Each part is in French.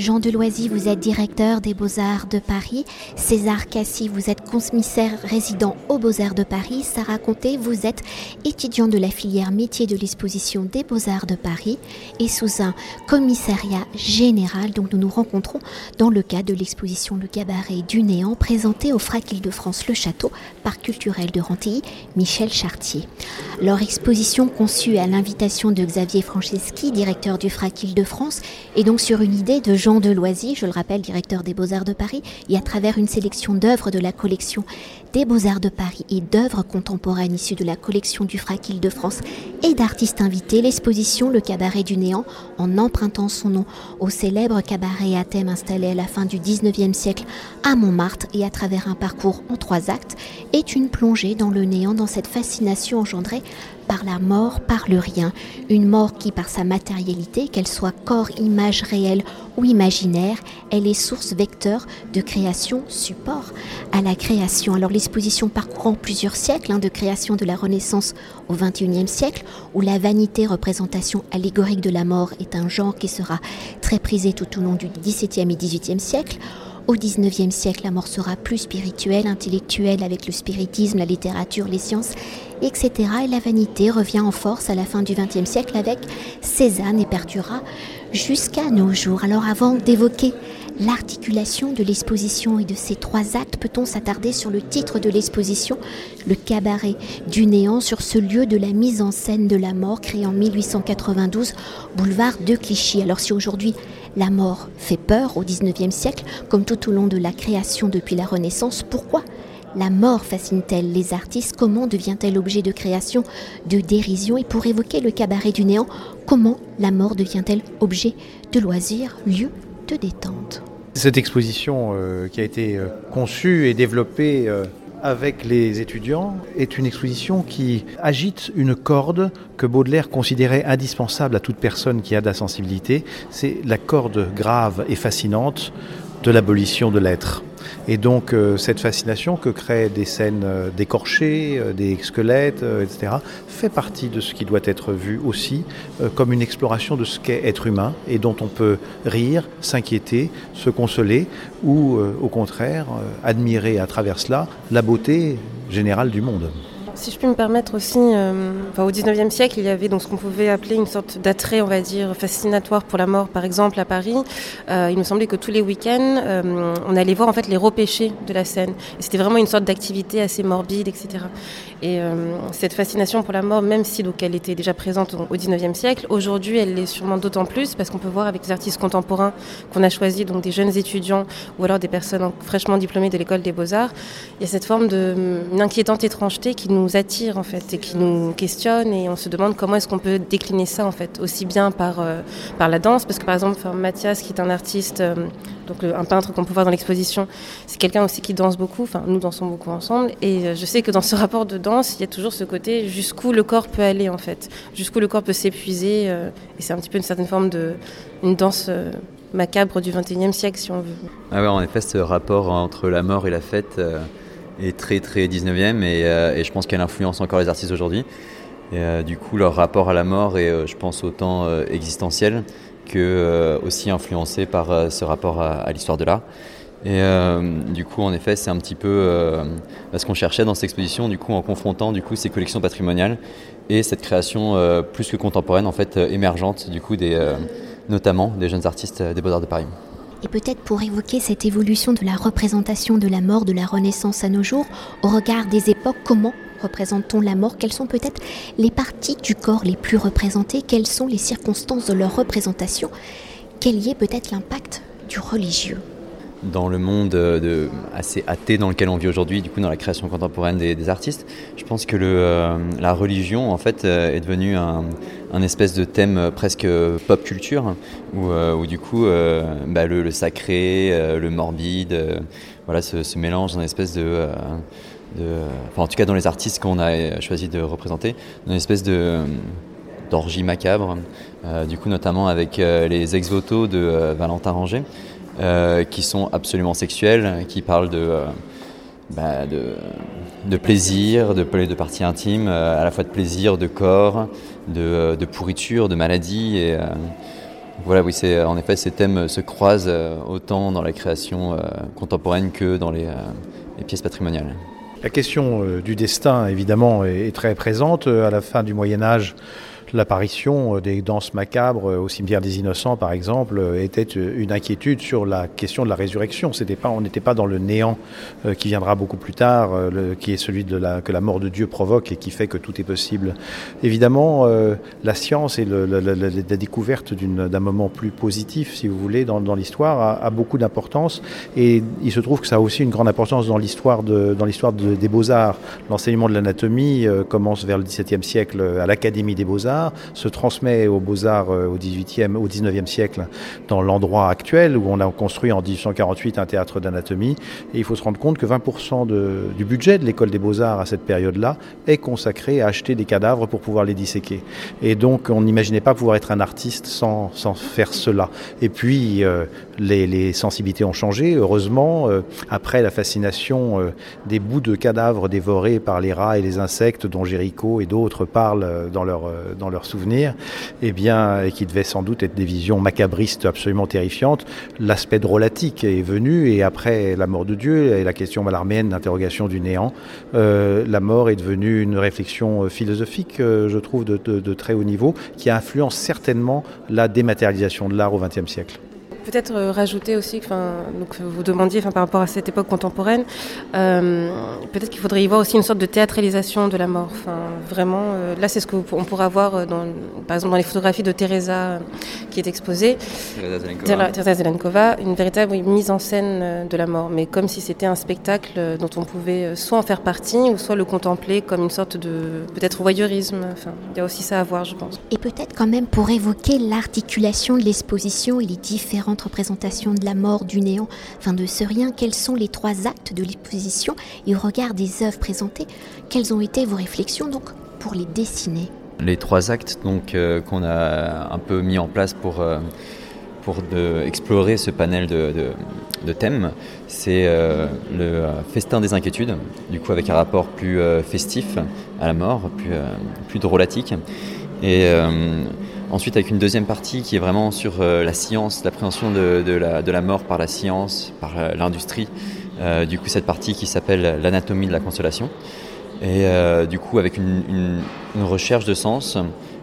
Jean Deloisy, vous êtes directeur des Beaux-Arts de Paris. César Cassis, vous êtes commissaire résident aux Beaux-Arts de Paris. Sarah Comté, vous êtes étudiant de la filière métier de l'exposition des Beaux-Arts de Paris. Et sous un commissariat général, donc nous nous rencontrons dans le cadre de l'exposition Le Cabaret du Néant, présentée au FRAC Île-de-France Le Château, parc culturel de Rantilly, Michel Chartier. Leur exposition conçue à l'invitation de Xavier Franceschi, directeur du FRAC Île-de-France, et donc sur une idée de Jean Deloisy, je le rappelle, directeur des Beaux-Arts de Paris, et à travers une sélection d'œuvres de la collection des Beaux-Arts de Paris et d'œuvres contemporaines issues de la collection du FRAC Île-de-France et d'artistes invités, l'exposition Le Cabaret du Néant, en empruntant son nom au célèbre cabaret à thème installé à la fin du 19e siècle à Montmartre et à travers un parcours en trois actes, est une plongée dans le néant, dans cette fascination engendrée par la mort, par le rien. Une mort qui, par sa matérialité, qu'elle soit corps, image réelle ou imaginaire, elle est source vecteur de création, support à la création. Alors l'exposition parcourant plusieurs siècles hein, de création de la Renaissance au XXIe siècle, où la vanité, représentation allégorique de la mort, est un genre qui sera très prisé tout au long du XVIIe et XVIIIe siècle, au XIXe siècle, la mort sera plus spirituelle, intellectuelle avec le spiritisme, la littérature, les sciences, etc. Et la vanité revient en force à la fin du XXe siècle avec Cézanne et perdura jusqu'à nos jours. Alors avant d'évoquer l'articulation de l'exposition et de ces trois actes, peut-on s'attarder sur le titre de l'exposition, le cabaret du néant, sur ce lieu de la mise en scène de la mort créé en 1892, boulevard de Clichy. Alors si aujourd'hui la mort fait peur au XIXe siècle, comme tout au long de la création depuis la Renaissance, pourquoi la mort fascine-t-elle les artistes? Comment devient-elle objet de création, de dérision? Et pour évoquer le cabaret du néant, comment la mort devient-elle objet de loisir, lieu de détente? Cette exposition euh, qui a été euh, conçue et développée euh, avec les étudiants est une exposition qui agite une corde que Baudelaire considérait indispensable à toute personne qui a de la sensibilité. C'est la corde grave et fascinante de l'abolition de l'être. Et donc euh, cette fascination que créent des scènes euh, d'écorchés, euh, des squelettes, etc., fait partie de ce qui doit être vu aussi comme une exploration de ce qu'est être humain et dont on peut rire, s'inquiéter, se consoler ou au contraire admirer à travers cela la beauté générale du monde. Si je puis me permettre aussi, euh, au 19e siècle, il y avait donc ce qu'on pouvait appeler une sorte d'attrait, on va dire, fascinatoire pour la mort. Par exemple, à Paris, euh, il nous semblait que tous les week-ends, euh, on allait voir en fait les repêchés de la. Et c'était vraiment une sorte d'activité assez morbide, etc. Et cette fascination pour la mort, même si donc elle était déjà présente au 19e siècle, aujourd'hui, elle l'est sûrement d'autant plus parce qu'on peut voir avec les artistes contemporains qu'on a choisis, donc des jeunes étudiants ou alors des personnes fraîchement diplômées de l'école des beaux-arts, il y a cette forme d'inquiétante étrangeté qui nous attire en fait et qui nous questionne et on se demande comment est-ce qu'on peut décliner ça en fait aussi bien par, euh, par la danse parce que par exemple Mathias qui est un artiste euh, donc un peintre qu'on peut voir dans l'exposition c'est quelqu'un aussi qui danse beaucoup enfin nous dansons beaucoup ensemble et euh, je sais que dans ce rapport de danse il y a toujours ce côté jusqu'où le corps peut aller en fait jusqu'où le corps peut s'épuiser et c'est un petit peu une certaine forme de une danse macabre du 21e siècle si on veut. Ah ouais, en effet ce rapport entre la mort et la fête est très très 19e euh, et, je pense qu'elle influence encore les artistes aujourd'hui. Euh, du coup, leur rapport à la mort est, euh, je pense, autant existentiel que aussi influencé par ce rapport à, l'histoire de l'art. Et du coup, en effet, c'est un petit peu ce qu'on cherchait dans cette exposition, du coup, en confrontant du coup ces collections patrimoniales et cette création plus que contemporaine, en fait, émergente, du coup, des, notamment des jeunes artistes des Beaux-Arts de Paris. Et peut-être pour évoquer cette évolution de la représentation de la mort de la Renaissance à nos jours, au regard des époques, comment représente-t-on la mort? Quelles sont peut-être les parties du corps les plus représentées? Quelles sont les circonstances de leur représentation? Quel y est peut-être l'impact du religieux? Dans le monde euh, assez athée dans lequel on vit aujourd'hui, du coup dans la création contemporaine des, artistes, je pense que euh, la religion en fait euh, est devenue un, espèce de thème presque pop culture, où, du coup bah, le, sacré, le morbide, voilà, se, mélange dans une espèce de, en tout cas dans les artistes qu'on a choisi de représenter, dans une espèce d'orgie macabre, du coup notamment avec les ex-voto de Valentin Ranger. Euh, qui sont absolument sexuels, qui parlent de, euh, bah, de, plaisir, de, de parties intimes, euh, à la fois de plaisir, de corps, de, pourriture, de maladie. Et, voilà, oui, en effet ces thèmes se croisent autant dans la création contemporaine que dans les, pièces patrimoniales. La question du destin, évidemment, est très présente. À la fin du Moyen Âge, l'apparition euh, des danses macabres euh, au cimetière des Innocents, par exemple, euh, était une inquiétude sur la question de la résurrection. On n'était pas dans le néant qui viendra beaucoup plus tard, qui est celui que la mort de Dieu provoque et qui fait que tout est possible. Évidemment, la science et la, découverte d'un moment plus positif, si vous voulez, dans, l'histoire, a, beaucoup d'importance. Et il se trouve que ça a aussi une grande importance dans l'histoire des beaux-arts. L'enseignement de l'anatomie commence vers le XVIIe siècle à l'Académie des beaux-arts se transmet aux Beaux-Arts euh, au 18e, au 19e siècle dans l'endroit actuel où on a construit en 1848 un théâtre d'anatomie. Et il faut se rendre compte que 20% du budget de l'école des Beaux-Arts à cette période-là est consacré à acheter des cadavres pour pouvoir les disséquer. Et donc on n'imaginait pas pouvoir être un artiste sans, faire cela. Et puis euh, les, sensibilités ont changé, heureusement, euh, après la fascination des bouts de cadavres dévorés par les rats et les insectes dont Géricault et d'autres parlent dans leur, dans leurs souvenirs, eh bien, et qui devaient sans doute être des visions macabristes absolument terrifiantes, l'aspect drôlatique est venu, et après la mort de Dieu et la question malarméenne d'interrogation du néant, euh, la mort est devenue une réflexion euh, philosophique, euh, je trouve, de, de, très haut niveau, qui influence certainement la dématérialisation de l'art au XXe siècle. Peut-être euh, rajouter aussi, enfin, donc vous demandiez, enfin, par rapport à cette époque contemporaine, euh, peut-être qu'il faudrait y voir aussi une sorte de théâtralisation de la mort. Enfin, vraiment, euh, là, c'est ce qu'on pourra voir, dans, par exemple, dans les photographies de Teresa qui est exposée. Teresa Zelenkova. une véritable mise en scène de la mort, mais comme si c'était un spectacle dont on pouvait soit en faire partie, ou soit le contempler comme une sorte de, peut-être, voyeurisme. Enfin, il y a aussi ça à voir, je pense. Et peut-être quand même pour évoquer l'articulation de l'exposition et les différents représentation de la mort, du néant, enfin de ce rien, quels sont les trois actes de l'exposition et au regard des œuvres présentées, quelles ont été vos réflexions donc pour les dessiner? Les trois actes donc euh, qu'on a un peu mis en place pour euh, pour explorer ce panel de, de, thèmes, c'est euh, le festin des inquiétudes, du coup avec un rapport plus festif à la mort, plus, plus drôlatique. Et Ensuite, avec une deuxième partie qui est vraiment sur euh, la science, l'appréhension de, la, mort par la science, par euh, l'industrie. Euh, du coup, cette partie qui s'appelle l'anatomie de la consolation. Et du coup, avec une, recherche de sens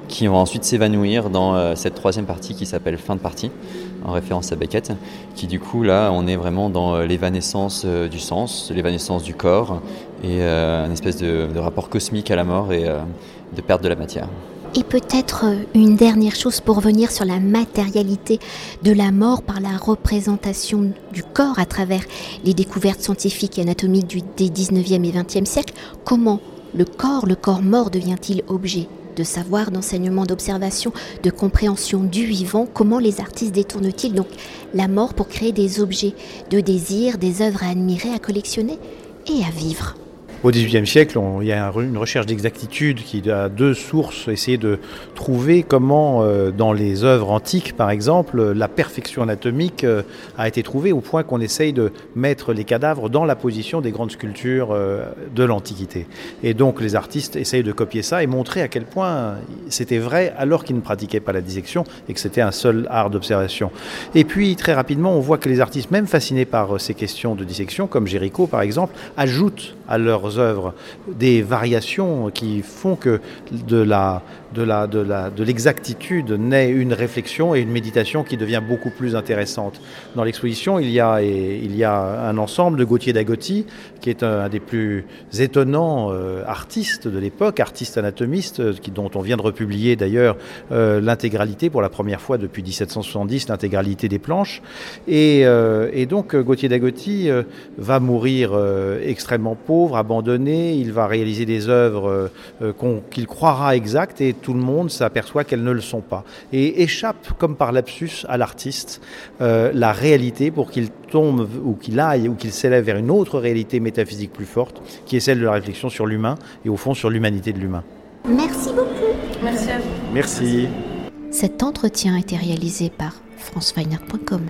qui va ensuite s'évanouir dans cette troisième partie qui s'appelle fin de partie, en référence à Beckett, qui du coup, là, on est vraiment dans l'évanescence du sens, l'évanescence du corps, et un espèce de, rapport cosmique à la mort et de perte de la matière. Et peut-être euh, une dernière chose pour revenir sur la matérialité de la mort par la représentation du corps à travers les découvertes scientifiques et anatomiques des 19e et 20e siècles. Comment le corps, le corps mort devient-il objet de savoir, d'enseignement, d'observation, de compréhension du vivant, comment les artistes détournent-ils donc la mort pour créer des objets de désir, des œuvres à admirer, à collectionner et à vivre? Au XVIIIe siècle, il y a une recherche d'exactitude qui a deux sources, essayer de trouver comment, euh, dans les œuvres antiques par exemple, la perfection anatomique euh, a été trouvée au point qu'on essaye de mettre les cadavres dans la position des grandes sculptures euh, de l'Antiquité. Et donc les artistes essayent de copier ça et montrer à quel point c'était vrai alors qu'ils ne pratiquaient pas la dissection et que c'était un seul art d'observation. Et puis très rapidement, on voit que les artistes, même fascinés par ces questions de dissection, comme Géricault par exemple, ajoutent à leur œuvres des variations qui font que de la de la de la de l'exactitude naît une réflexion et une méditation qui devient beaucoup plus intéressante. Dans l'exposition, il y a il y a un ensemble de Gauthier d'Agotti qui est un, des plus étonnants euh, artistes de l'époque, artiste anatomiste qui, dont on vient de republier d'ailleurs euh, l'intégralité pour la première fois depuis 1770 l'intégralité des planches et, euh, et donc Gauthier d'Agotti va mourir extrêmement pauvre, abandonné il va réaliser des œuvres euh, euh, qu'il croira exactes et tout le monde s'aperçoit qu'elles ne le sont pas. Et échappe, comme par lapsus, à l'artiste euh, la réalité pour qu'il tombe ou qu'il aille ou qu'il s'élève vers une autre réalité métaphysique plus forte, qui est celle de la réflexion sur l'humain et au fond sur l'humanité de l'humain. Merci beaucoup. Merci à vous. Merci. Cet entretien a été réalisé par franceweiner.com.